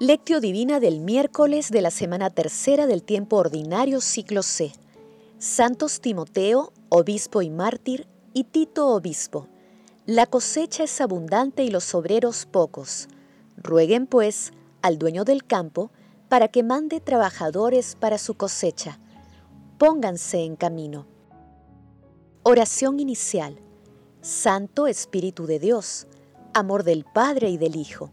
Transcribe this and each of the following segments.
Lectio Divina del miércoles de la semana tercera del tiempo ordinario ciclo C. Santos Timoteo, obispo y mártir, y Tito, obispo. La cosecha es abundante y los obreros pocos. Rueguen, pues, al dueño del campo para que mande trabajadores para su cosecha. Pónganse en camino. Oración inicial. Santo Espíritu de Dios, amor del Padre y del Hijo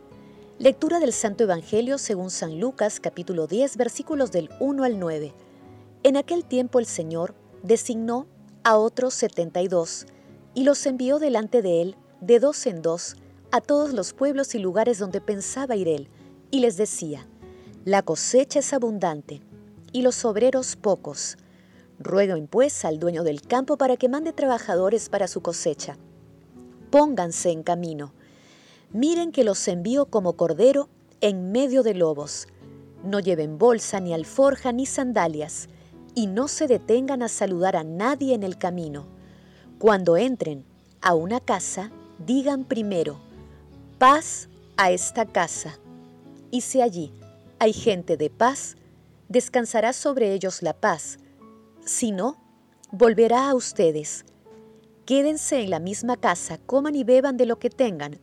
Lectura del Santo Evangelio según San Lucas capítulo 10 versículos del 1 al 9. En aquel tiempo el Señor designó a otros setenta y dos y los envió delante de él de dos en dos a todos los pueblos y lugares donde pensaba ir él, y les decía, La cosecha es abundante y los obreros pocos. Rueguen pues al dueño del campo para que mande trabajadores para su cosecha. Pónganse en camino Miren que los envío como cordero en medio de lobos. No lleven bolsa, ni alforja, ni sandalias, y no se detengan a saludar a nadie en el camino. Cuando entren a una casa, digan primero, paz a esta casa. Y si allí hay gente de paz, descansará sobre ellos la paz. Si no, volverá a ustedes. Quédense en la misma casa, coman y beban de lo que tengan,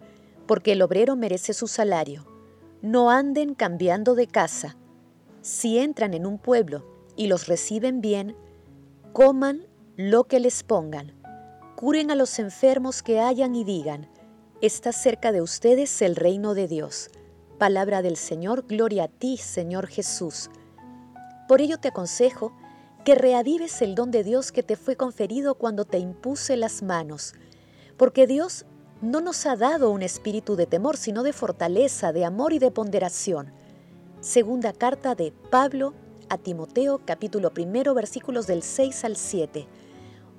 porque el obrero merece su salario. No anden cambiando de casa. Si entran en un pueblo y los reciben bien, coman lo que les pongan. Curen a los enfermos que hayan y digan, está cerca de ustedes el reino de Dios. Palabra del Señor, gloria a ti, Señor Jesús. Por ello te aconsejo que reavives el don de Dios que te fue conferido cuando te impuse las manos, porque Dios no nos ha dado un espíritu de temor, sino de fortaleza, de amor y de ponderación. Segunda carta de Pablo a Timoteo, capítulo primero, versículos del 6 al 7.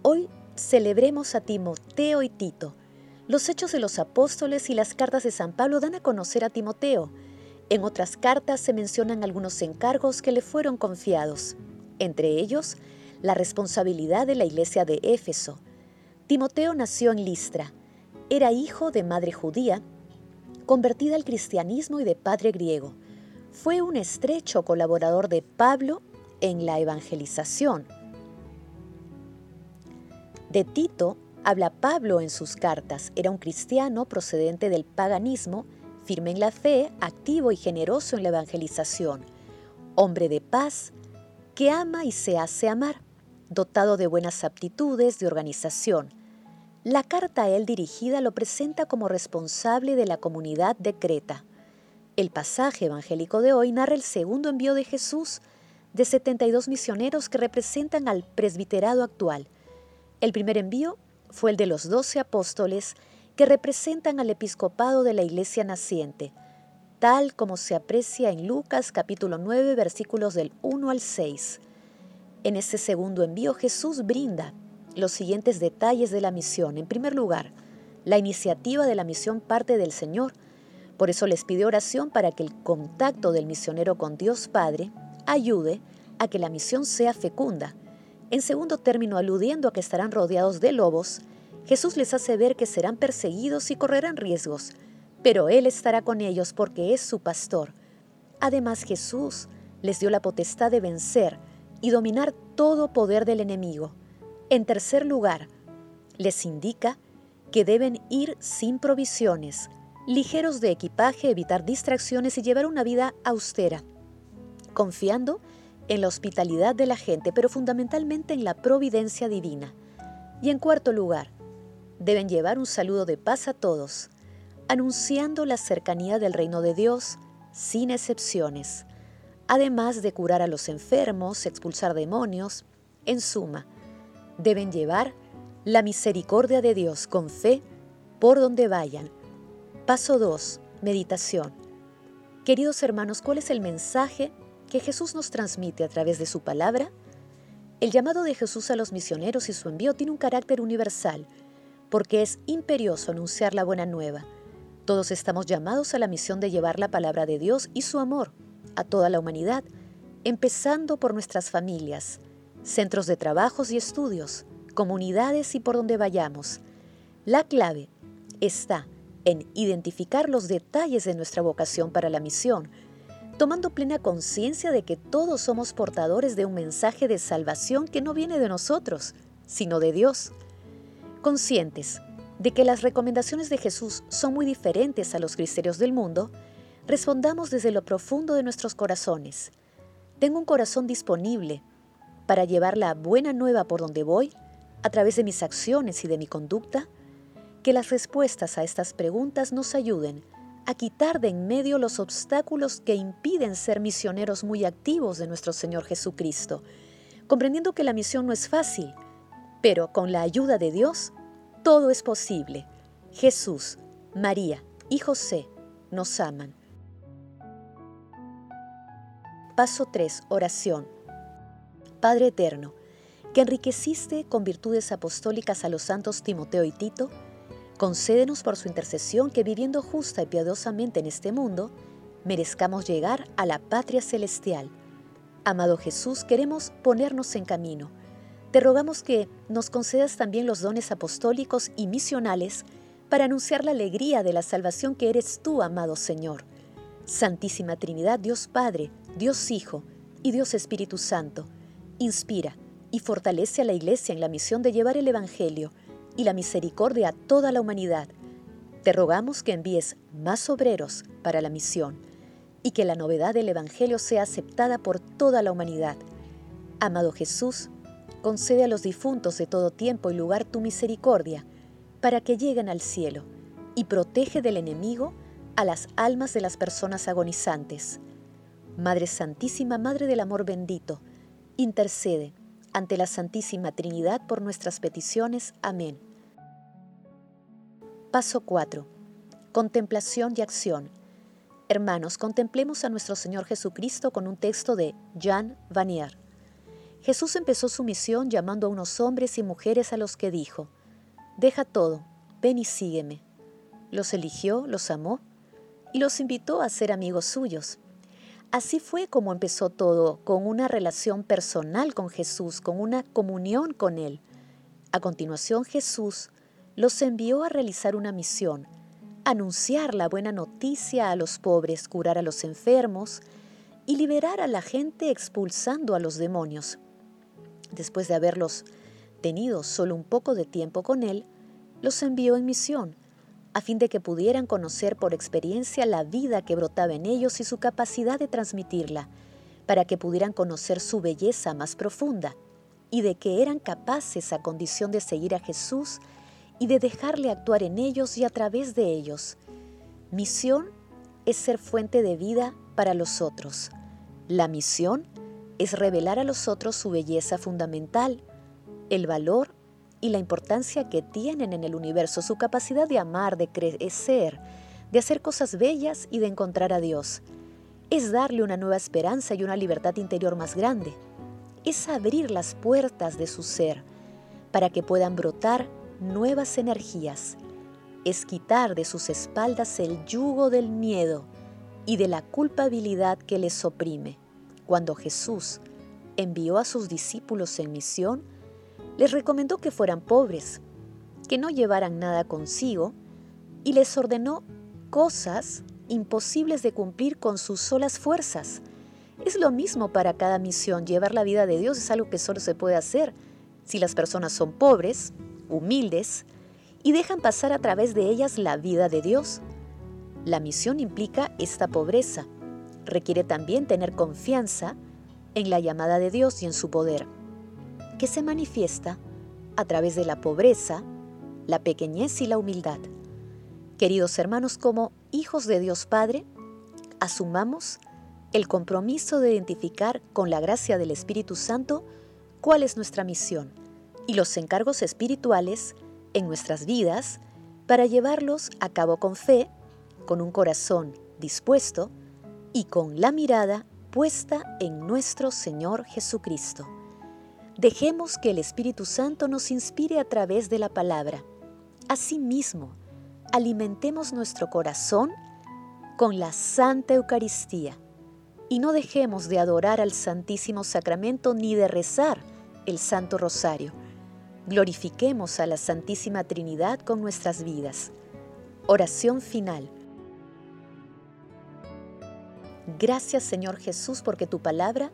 Hoy celebremos a Timoteo y Tito. Los hechos de los apóstoles y las cartas de San Pablo dan a conocer a Timoteo. En otras cartas se mencionan algunos encargos que le fueron confiados, entre ellos la responsabilidad de la iglesia de Éfeso. Timoteo nació en Listra, era hijo de madre judía, convertida al cristianismo y de padre griego. Fue un estrecho colaborador de Pablo en la evangelización. De Tito habla Pablo en sus cartas. Era un cristiano procedente del paganismo, firme en la fe, activo y generoso en la evangelización. Hombre de paz, que ama y se hace amar, dotado de buenas aptitudes de organización la carta a él dirigida lo presenta como responsable de la comunidad de Creta. El pasaje evangélico de hoy narra el segundo envío de Jesús de 72 misioneros que representan al presbiterado actual. El primer envío fue el de los doce apóstoles que representan al episcopado de la iglesia naciente, tal como se aprecia en Lucas capítulo 9 versículos del 1 al 6. En este segundo envío Jesús brinda los siguientes detalles de la misión. En primer lugar, la iniciativa de la misión parte del Señor. Por eso les pide oración para que el contacto del misionero con Dios Padre ayude a que la misión sea fecunda. En segundo término, aludiendo a que estarán rodeados de lobos, Jesús les hace ver que serán perseguidos y correrán riesgos, pero Él estará con ellos porque es su pastor. Además, Jesús les dio la potestad de vencer y dominar todo poder del enemigo. En tercer lugar, les indica que deben ir sin provisiones, ligeros de equipaje, evitar distracciones y llevar una vida austera, confiando en la hospitalidad de la gente, pero fundamentalmente en la providencia divina. Y en cuarto lugar, deben llevar un saludo de paz a todos, anunciando la cercanía del reino de Dios sin excepciones, además de curar a los enfermos, expulsar demonios, en suma, deben llevar la misericordia de Dios con fe por donde vayan. Paso 2. Meditación. Queridos hermanos, ¿cuál es el mensaje que Jesús nos transmite a través de su palabra? El llamado de Jesús a los misioneros y su envío tiene un carácter universal, porque es imperioso anunciar la buena nueva. Todos estamos llamados a la misión de llevar la palabra de Dios y su amor a toda la humanidad, empezando por nuestras familias, centros de trabajos y estudios, comunidades y por donde vayamos. La clave está en identificar los detalles de nuestra vocación para la misión, tomando plena conciencia de que todos somos portadores de un mensaje de salvación que no viene de nosotros, sino de Dios. Conscientes de que las recomendaciones de Jesús son muy diferentes a los criterios del mundo, respondamos desde lo profundo de nuestros corazones. Tengo un corazón disponible para llevar la buena nueva por donde voy, a través de mis acciones y de mi conducta, que las respuestas a estas preguntas nos ayuden a quitar de en medio los obstáculos que impiden ser misioneros muy activos de nuestro Señor Jesucristo, comprendiendo que la misión no es fácil, pero con la ayuda de Dios, todo es posible. Jesús, María y José nos aman. Paso 3. Oración. Padre Eterno, que enriqueciste con virtudes apostólicas a los santos Timoteo y Tito, concédenos por su intercesión que viviendo justa y piadosamente en este mundo, merezcamos llegar a la patria celestial. Amado Jesús, queremos ponernos en camino. Te rogamos que nos concedas también los dones apostólicos y misionales para anunciar la alegría de la salvación que eres tú, amado Señor. Santísima Trinidad, Dios Padre, Dios Hijo y Dios Espíritu Santo, inspira y fortalece a la Iglesia en la misión de llevar el Evangelio y la misericordia a toda la humanidad. Te rogamos que envíes más obreros para la misión y que la novedad del Evangelio sea aceptada por toda la humanidad. Amado Jesús, concede a los difuntos de todo tiempo y lugar tu misericordia, para que lleguen al cielo, y protege del enemigo a las almas de las personas agonizantes. Madre Santísima, Madre del Amor bendito, intercede ante la Santísima Trinidad por nuestras peticiones. Amén. Paso 4. Contemplación y acción. Hermanos, contemplemos a nuestro Señor Jesucristo con un texto de Jean Vanier. Jesús empezó su misión llamando a unos hombres y mujeres a los que dijo, Deja todo, ven y sígueme. Los eligió, los amó y los invitó a ser amigos suyos. Así fue como empezó todo, con una relación personal con Jesús, con una comunión con Él. A continuación Jesús los envió a realizar una misión, anunciar la buena noticia a los pobres, curar a los enfermos y liberar a la gente expulsando a los demonios. Después de haberlos tenido solo un poco de tiempo con Él, los envió en misión a fin de que pudieran conocer por experiencia la vida que brotaba en ellos y su capacidad de transmitirla, para que pudieran conocer su belleza más profunda y de que eran capaces a condición de seguir a Jesús y de dejarle actuar en ellos y a través de ellos. Misión es ser fuente de vida para los otros. La misión es revelar a los otros su belleza fundamental, el valor y la importancia que tienen en el universo, su capacidad de amar, de crecer, de hacer cosas bellas y de encontrar a Dios. Es darle una nueva esperanza y una libertad interior más grande. Es abrir las puertas de su ser para que puedan brotar nuevas energías. Es quitar de sus espaldas el yugo del miedo y de la culpabilidad que les oprime. Cuando Jesús envió a sus discípulos en misión, les recomendó que fueran pobres, que no llevaran nada consigo y les ordenó cosas imposibles de cumplir con sus solas fuerzas. Es lo mismo para cada misión. Llevar la vida de Dios es algo que solo se puede hacer si las personas son pobres, humildes y dejan pasar a través de ellas la vida de Dios. La misión implica esta pobreza. Requiere también tener confianza en la llamada de Dios y en su poder que se manifiesta a través de la pobreza, la pequeñez y la humildad. Queridos hermanos, como hijos de Dios Padre, asumamos el compromiso de identificar con la gracia del Espíritu Santo cuál es nuestra misión y los encargos espirituales en nuestras vidas para llevarlos a cabo con fe, con un corazón dispuesto y con la mirada puesta en nuestro Señor Jesucristo. Dejemos que el Espíritu Santo nos inspire a través de la palabra. Asimismo, alimentemos nuestro corazón con la Santa Eucaristía y no dejemos de adorar al Santísimo Sacramento ni de rezar el Santo Rosario. Glorifiquemos a la Santísima Trinidad con nuestras vidas. Oración final. Gracias Señor Jesús porque tu palabra